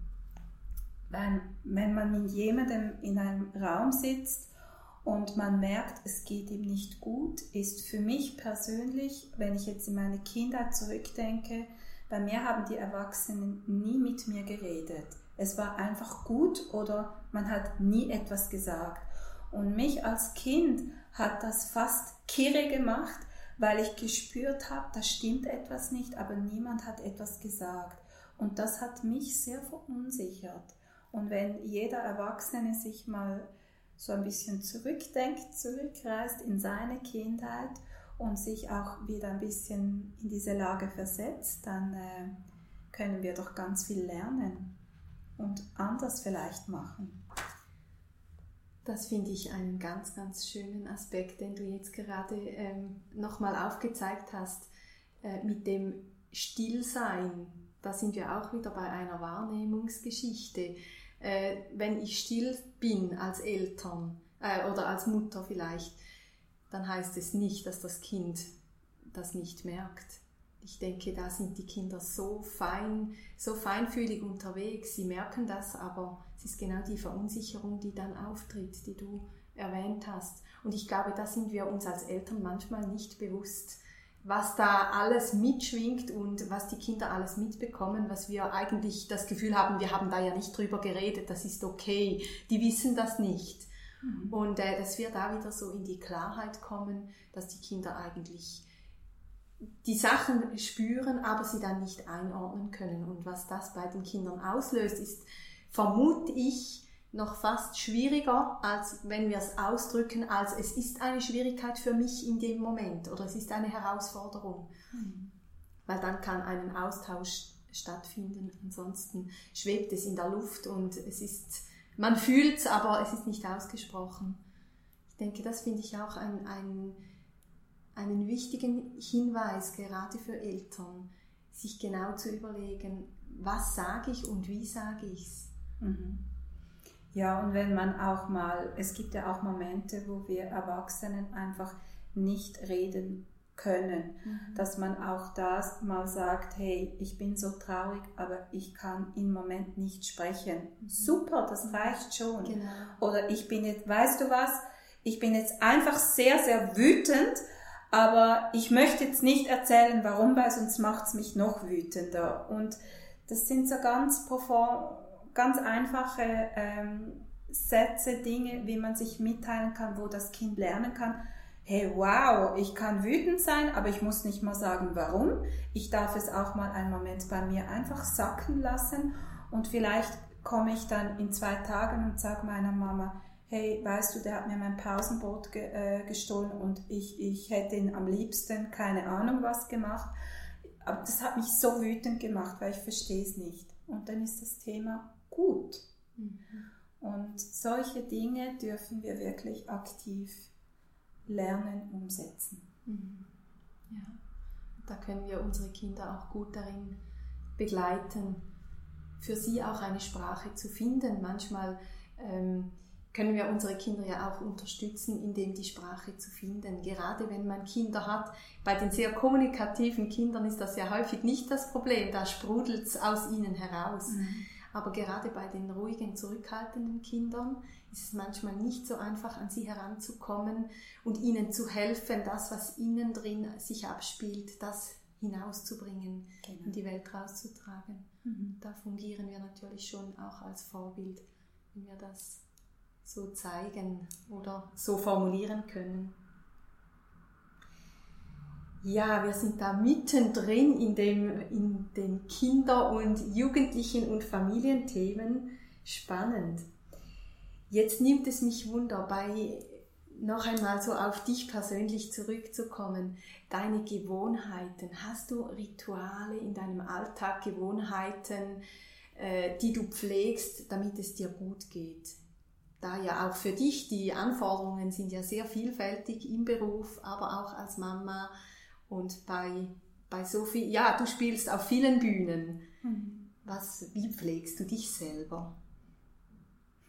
S1: wenn, wenn man mit jemandem in einem Raum sitzt und man merkt, es geht ihm nicht gut, ist für mich persönlich, wenn ich jetzt in meine Kindheit zurückdenke, bei mir haben die Erwachsenen nie mit mir geredet. Es war einfach gut oder man hat nie etwas gesagt. Und mich als Kind hat das fast kirre gemacht, weil ich gespürt habe, da stimmt etwas nicht, aber niemand hat etwas gesagt. Und das hat mich sehr verunsichert. Und wenn jeder Erwachsene sich mal so ein bisschen zurückdenkt, zurückreist in seine Kindheit und sich auch wieder ein bisschen in diese Lage versetzt, dann äh, können wir doch ganz viel lernen und anders vielleicht machen.
S2: Das finde ich einen ganz, ganz schönen Aspekt, den du jetzt gerade ähm, nochmal aufgezeigt hast, äh, mit dem Stillsein. Da sind wir auch wieder bei einer Wahrnehmungsgeschichte äh, wenn ich still bin als Eltern äh, oder als Mutter vielleicht, dann heißt es nicht, dass das Kind das nicht merkt. Ich denke, da sind die Kinder so fein, so feinfühlig unterwegs. Sie merken das, aber es ist genau die Verunsicherung, die dann auftritt, die du erwähnt hast. Und ich glaube, da sind wir uns als Eltern manchmal nicht bewusst, was da alles mitschwingt und was die Kinder alles mitbekommen, was wir eigentlich das Gefühl haben, wir haben da ja nicht drüber geredet, das ist okay. Die wissen das nicht. Mhm. Und äh, dass wir da wieder so in die Klarheit kommen, dass die Kinder eigentlich die Sachen spüren, aber sie dann nicht einordnen können. Und was das bei den Kindern auslöst, ist, vermute ich, noch fast schwieriger, als wenn wir es ausdrücken, als es ist eine Schwierigkeit für mich in dem Moment oder es ist eine Herausforderung. Mhm. Weil dann kann ein Austausch stattfinden. Ansonsten schwebt es in der Luft und es ist, man fühlt es, aber es ist nicht ausgesprochen. Ich denke, das finde ich auch ein, ein einen wichtigen Hinweis, gerade für Eltern, sich genau zu überlegen, was sage ich und wie sage ich es. Mhm.
S1: Ja, und wenn man auch mal, es gibt ja auch Momente, wo wir Erwachsenen einfach nicht reden können, mhm. dass man auch das mal sagt, hey, ich bin so traurig, aber ich kann im Moment nicht sprechen. Mhm. Super, das reicht schon. Genau. Oder ich bin jetzt, weißt du was, ich bin jetzt einfach sehr, sehr wütend aber ich möchte jetzt nicht erzählen, warum, weil sonst macht es mich noch wütender. Und das sind so ganz, ganz einfache ähm, Sätze, Dinge, wie man sich mitteilen kann, wo das Kind lernen kann. Hey, wow, ich kann wütend sein, aber ich muss nicht mal sagen, warum. Ich darf es auch mal einen Moment bei mir einfach sacken lassen und vielleicht komme ich dann in zwei Tagen und sage meiner Mama, hey, weißt du, der hat mir mein Pausenbrot ge äh, gestohlen und ich, ich hätte ihn am liebsten keine Ahnung was gemacht. Aber das hat mich so wütend gemacht, weil ich verstehe es nicht. Und dann ist das Thema gut. Mhm. Und solche Dinge dürfen wir wirklich aktiv lernen, umsetzen.
S2: Mhm. Ja, da können wir unsere Kinder auch gut darin begleiten, für sie auch eine Sprache zu finden. Manchmal ähm, können wir unsere Kinder ja auch unterstützen, indem die Sprache zu finden. Gerade wenn man Kinder hat, bei den sehr kommunikativen Kindern ist das ja häufig nicht das Problem, da sprudelt es aus ihnen heraus. Mhm. Aber gerade bei den ruhigen, zurückhaltenden Kindern ist es manchmal nicht so einfach, an sie heranzukommen und ihnen zu helfen, das, was innen drin sich abspielt, das hinauszubringen, genau. in die Welt rauszutragen. Mhm. Da fungieren wir natürlich schon auch als Vorbild, wenn wir das so zeigen oder so formulieren können. Ja, wir sind da mittendrin in, dem, in den Kinder- und Jugendlichen- und Familienthemen. Spannend. Jetzt nimmt es mich Wunder, bei noch einmal so auf dich persönlich zurückzukommen. Deine Gewohnheiten. Hast du Rituale in deinem Alltag, Gewohnheiten, äh, die du pflegst, damit es dir gut geht? da ja auch für dich die Anforderungen sind ja sehr vielfältig im Beruf, aber auch als Mama und bei, bei so viel, ja, du spielst auf vielen Bühnen. Hm. Was, wie pflegst du dich selber?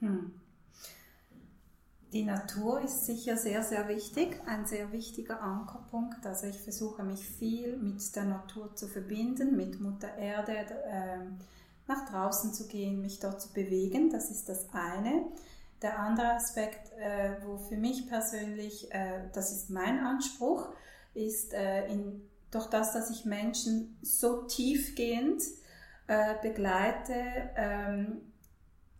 S1: Hm. Die Natur ist sicher sehr, sehr wichtig, ein sehr wichtiger Ankerpunkt. Also ich versuche mich viel mit der Natur zu verbinden, mit Mutter Erde, äh, nach draußen zu gehen, mich dort zu bewegen. Das ist das eine. Der andere Aspekt, äh, wo für mich persönlich, äh, das ist mein Anspruch, ist äh, in, durch das, dass ich Menschen so tiefgehend äh, begleite, ähm,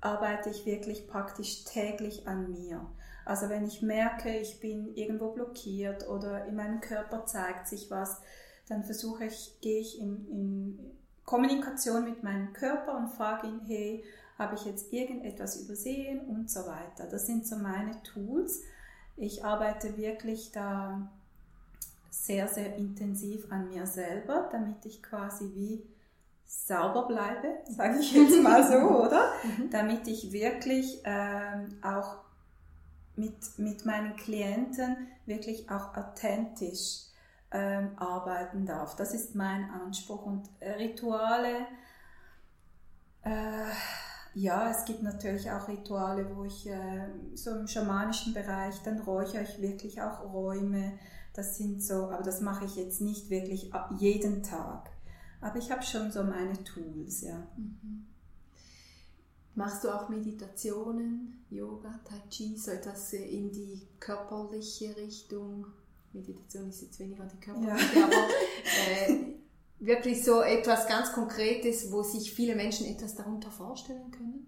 S1: arbeite ich wirklich praktisch täglich an mir. Also wenn ich merke, ich bin irgendwo blockiert oder in meinem Körper zeigt sich was, dann versuche ich, gehe ich in, in Kommunikation mit meinem Körper und frage ihn, hey, habe ich jetzt irgendetwas übersehen und so weiter. Das sind so meine Tools. Ich arbeite wirklich da sehr, sehr intensiv an mir selber, damit ich quasi wie sauber bleibe, [LAUGHS] sage ich jetzt mal so, [LAUGHS] oder? Mhm. Damit ich wirklich ähm, auch mit, mit meinen Klienten wirklich auch authentisch ähm, arbeiten darf. Das ist mein Anspruch und Rituale. Äh, Ja, es gibt natürlich auch Rituale, wo ich äh, so im schamanischen Bereich, dann räuchere ich wirklich auch Räume. Das sind so, aber das mache ich jetzt nicht wirklich jeden Tag. Aber ich habe schon so meine Tools, ja. Mhm.
S2: Machst du auch Meditationen, Yoga, Tai Chi, so etwas in die körperliche Richtung? Meditation ist jetzt weniger die körperliche, ja. aber äh, [LAUGHS] wirklich so etwas ganz Konkretes, wo sich viele Menschen etwas darunter vorstellen können?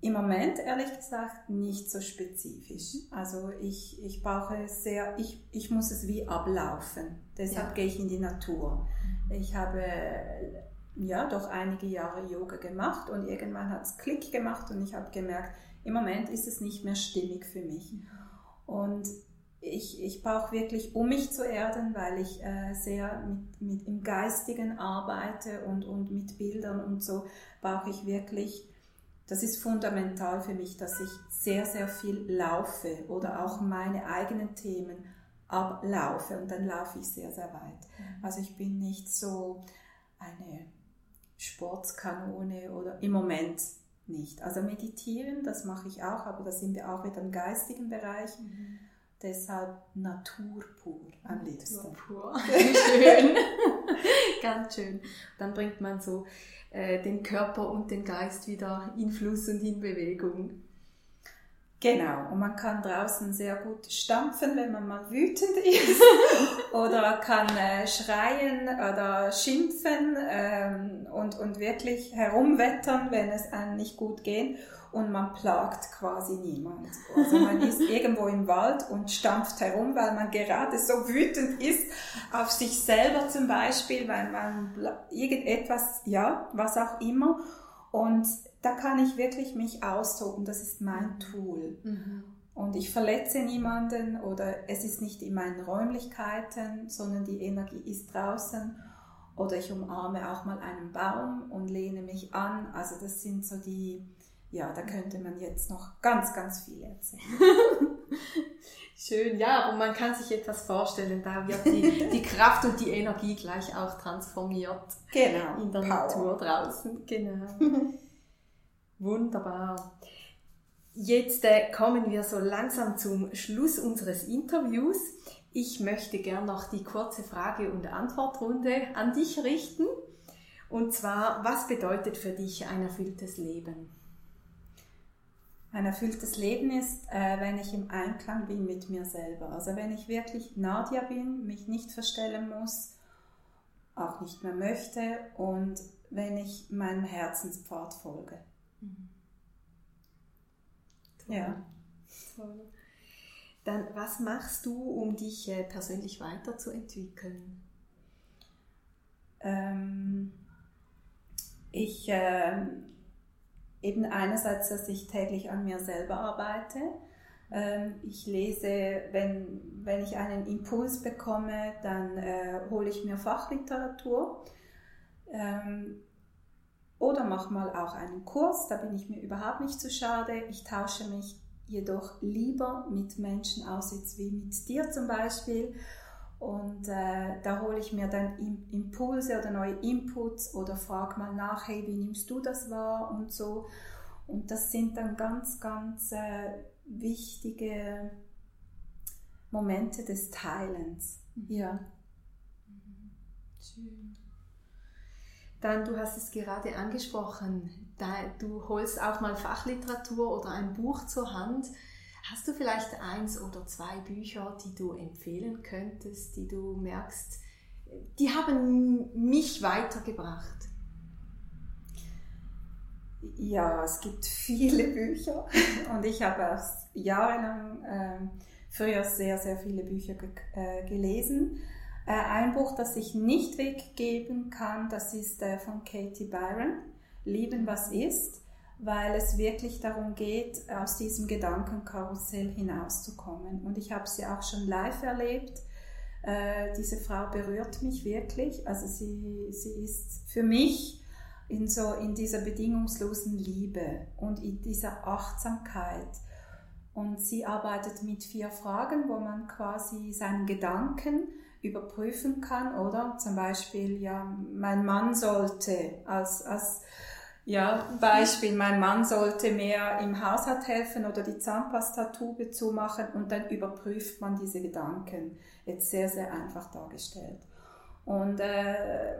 S1: Im Moment, ehrlich gesagt, nicht so spezifisch. Also ich, ich brauche sehr, ich, ich muss es wie ablaufen. Deshalb ja. gehe ich in die Natur. Ich habe ja doch einige Jahre Yoga gemacht und irgendwann hat es Klick gemacht und ich habe gemerkt, im Moment ist es nicht mehr stimmig für mich. Und ich, ich brauche wirklich, um mich zu erden, weil ich äh, sehr mit, mit im Geistigen arbeite und, und mit Bildern und so, brauche ich wirklich, das ist fundamental für mich, dass ich sehr, sehr viel laufe oder auch meine eigenen Themen ablaufe und dann laufe ich sehr, sehr weit. Mhm. Also ich bin nicht so eine Sportskanone oder im Moment nicht. Also meditieren, das mache ich auch, aber da sind wir auch wieder im geistigen Bereich. Mhm. Deshalb Natur pur am liebsten. Natur pur. [LAUGHS]
S2: schön. Ganz schön. Dann bringt man so äh, den Körper und den Geist wieder in Fluss und in Bewegung.
S1: Genau, und man kann draußen sehr gut stampfen, wenn man mal wütend [LAUGHS] ist. oder kann äh, schreien oder schimpfen ähm, und, und wirklich herumwettern, wenn es einem nicht gut geht und man plagt quasi niemand. Also man ist [LAUGHS] irgendwo im Wald und stampft herum, weil man gerade so wütend ist auf sich selber zum Beispiel, weil man irgendetwas, ja, was auch immer. Und da kann ich wirklich mich austoben, das ist mein Tool. Mhm. Und ich verletze niemanden oder es ist nicht in meinen Räumlichkeiten, sondern die Energie ist draußen. Oder ich umarme auch mal einen Baum und lehne mich an. Also das sind so die, ja, da könnte man jetzt noch ganz, ganz viel erzählen. [LAUGHS]
S2: Schön, ja, aber man kann sich etwas vorstellen, da wird die, die Kraft und die Energie gleich auch transformiert.
S1: Genau.
S2: In der Power. Natur draußen. Genau. [LAUGHS] Wunderbar. Jetzt äh, kommen wir so langsam zum Schluss unseres Interviews. Ich möchte gern noch die kurze Frage- und Antwortrunde an dich richten. Und zwar, was bedeutet für dich ein erfülltes Leben?
S1: Ein erfülltes Leben ist, äh, wenn ich im Einklang bin mit mir selber. Also wenn ich wirklich Nadia bin, mich nicht verstellen muss, auch nicht mehr möchte und wenn ich meinem Herzenspfad folge. Mhm.
S2: Ja. Toll. Dann, was machst du, um dich äh, persönlich weiterzuentwickeln?
S1: Ähm, ich äh, eben einerseits, dass ich täglich an mir selber arbeite. Ähm, ich lese, wenn, wenn ich einen Impuls bekomme, dann äh, hole ich mir Fachliteratur ähm, oder mache mal auch einen Kurs, da bin ich mir überhaupt nicht zu schade. Ich tausche mich jedoch lieber mit Menschen aus, jetzt wie mit dir zum Beispiel. Und äh, da hole ich mir dann Impulse oder neue Inputs oder frage mal nach, hey, wie nimmst du das wahr und so. Und das sind dann ganz, ganz äh, wichtige Momente des Teilens.
S2: Mhm. Ja. Mhm. Schön. Dann, du hast es gerade angesprochen, da, du holst auch mal Fachliteratur oder ein Buch zur Hand. Hast du vielleicht eins oder zwei Bücher, die du empfehlen könntest, die du merkst, die haben mich weitergebracht?
S1: Ja, es gibt viele Bücher [LAUGHS] und ich habe jahrelang äh, früher sehr, sehr viele Bücher ge äh, gelesen. Äh, ein Buch, das ich nicht weggeben kann, das ist äh, von Katie Byron, Lieben, was ist weil es wirklich darum geht, aus diesem Gedankenkarussell hinauszukommen. Und ich habe sie auch schon live erlebt. Äh, diese Frau berührt mich wirklich. Also sie, sie ist für mich in, so, in dieser bedingungslosen Liebe und in dieser Achtsamkeit. Und sie arbeitet mit vier Fragen, wo man quasi seinen Gedanken überprüfen kann, oder? Zum Beispiel, ja, mein Mann sollte als, als Ja, Beispiel, mein Mann sollte mehr im Haushalt helfen oder die Zahnpastatube zumachen und dann überprüft man diese Gedanken. Jetzt sehr, sehr einfach dargestellt. Und äh,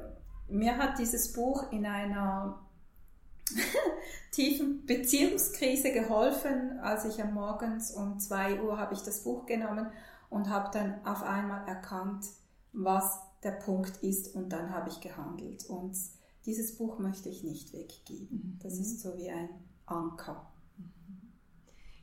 S1: mir hat dieses Buch in einer [LAUGHS] tiefen Beziehungskrise geholfen, als ich am Morgens um 2 Uhr habe ich das Buch genommen und habe dann auf einmal erkannt, was der Punkt ist und dann habe ich gehandelt. Und dieses Buch möchte ich nicht weggeben. Das mhm. ist so wie ein Anker.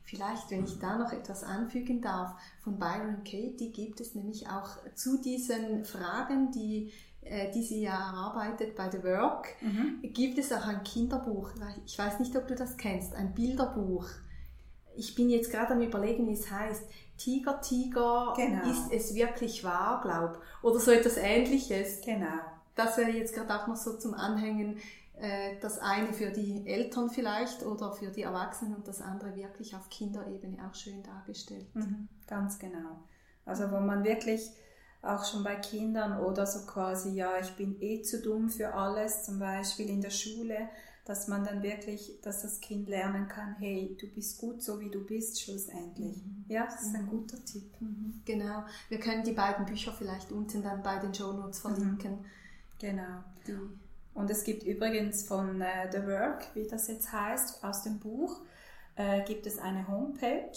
S2: Vielleicht, wenn ich da noch etwas anfügen darf, von Byron Katie gibt es nämlich auch zu diesen Fragen, die, äh, die sie ja erarbeitet bei The Work, mhm. gibt es auch ein Kinderbuch. Ich weiß nicht, ob du das kennst, ein Bilderbuch. Ich bin jetzt gerade am überlegen, wie es heißt. Tiger, Tiger, genau. ist es wirklich wahr, glaub? Oder so etwas ähnliches.
S1: Genau
S2: das wäre jetzt gerade auch noch so zum Anhängen, äh, das eine für die Eltern vielleicht oder für die Erwachsenen und das andere wirklich auf Kinderebene auch schön dargestellt.
S1: Mhm, ganz genau. Also wo man wirklich auch schon bei Kindern oder so quasi, ja, ich bin eh zu dumm für alles, zum Beispiel in der Schule, dass man dann wirklich, dass das Kind lernen kann, hey, du bist gut so wie du bist schlussendlich. Mhm. Ja, das ist ein mhm. guter Tipp.
S2: Mhm. Genau. Wir können die beiden Bücher vielleicht unten dann bei den Show Notes verlinken.
S1: Genau. Die. Und es gibt übrigens von äh, The Work, wie das jetzt heißt, aus dem Buch, äh, gibt es eine Homepage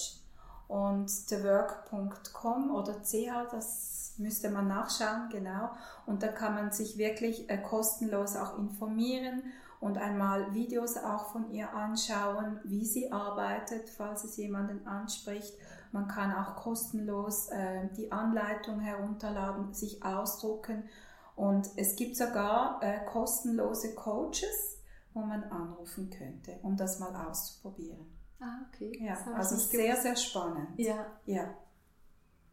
S1: und thework.com oder ch, das müsste man nachschauen, genau. Und da kann man sich wirklich äh, kostenlos auch informieren und einmal Videos auch von ihr anschauen, wie sie arbeitet, falls es jemanden anspricht. Man kann auch kostenlos äh, die Anleitung herunterladen, sich ausdrucken und es gibt sogar äh, kostenlose Coaches, wo man anrufen könnte, um das mal auszuprobieren.
S2: Ah, okay.
S1: Ja, also sehr, sehr spannend.
S2: Ja.
S1: Ja.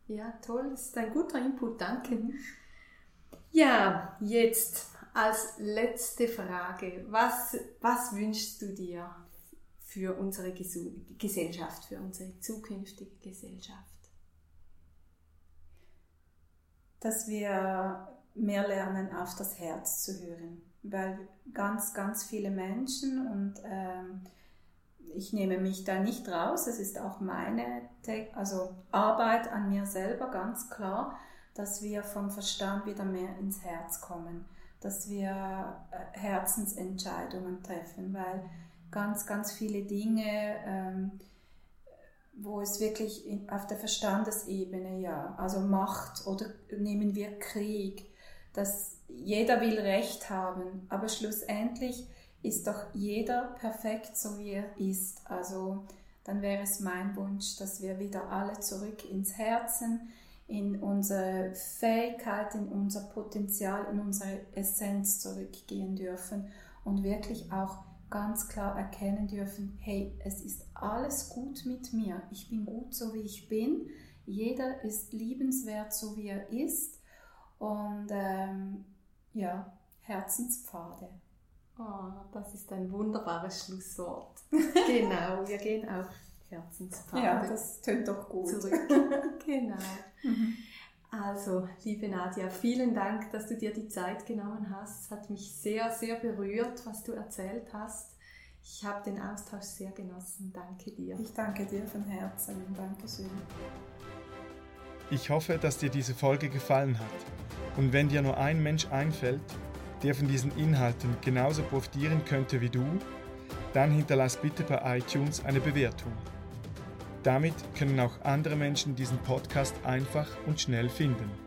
S2: Ja, toll. Das ist ein guter Input. Danke. Mhm. Ja, jetzt als letzte Frage. Was, was wünschst du dir für unsere Gesellschaft, für unsere zukünftige Gesellschaft?
S1: Dass wir mehr lernen, auf das Herz zu hören. Weil ganz, ganz viele Menschen und ähm, ich nehme mich da nicht raus, es ist auch meine also Arbeit an mir selber ganz klar, dass wir vom Verstand wieder mehr ins Herz kommen, dass wir äh, Herzensentscheidungen treffen, weil ganz, ganz viele Dinge, ähm, wo es wirklich auf der Verstandesebene, ja, also Macht oder nehmen wir Krieg, dass jeder will Recht haben, aber schlussendlich ist doch jeder perfekt, so wie er ist. Also dann wäre es mein Wunsch, dass wir wieder alle zurück ins Herzen, in unsere Fähigkeit, in unser Potenzial, in unsere Essenz zurückgehen dürfen und wirklich auch ganz klar erkennen dürfen, hey, es ist alles gut mit mir. Ich bin gut so wie ich bin. Jeder ist liebenswert so wie er ist und ähm, ja, Herzenspfade.
S2: Oh, das ist ein wunderbares Schlusswort. [LAUGHS] genau, wir gehen auf Herzenspfade.
S1: Ja, das tönt doch gut.
S2: Zurück. [LAUGHS] genau. Mhm. Also, liebe Nadja, vielen Dank, dass du dir die Zeit genommen hast. Es hat mich sehr, sehr berührt, was du erzählt hast. Ich habe den Austausch sehr genossen. Danke dir.
S1: Ich danke dir von Herzen. Dankeschön.
S3: Ich hoffe, dass dir diese Folge gefallen hat. Und wenn dir nur ein Mensch einfällt, der von diesen Inhalten genauso profitieren könnte wie du, dann hinterlass bitte bei iTunes eine Bewertung. Damit können auch andere Menschen diesen Podcast einfach und schnell finden.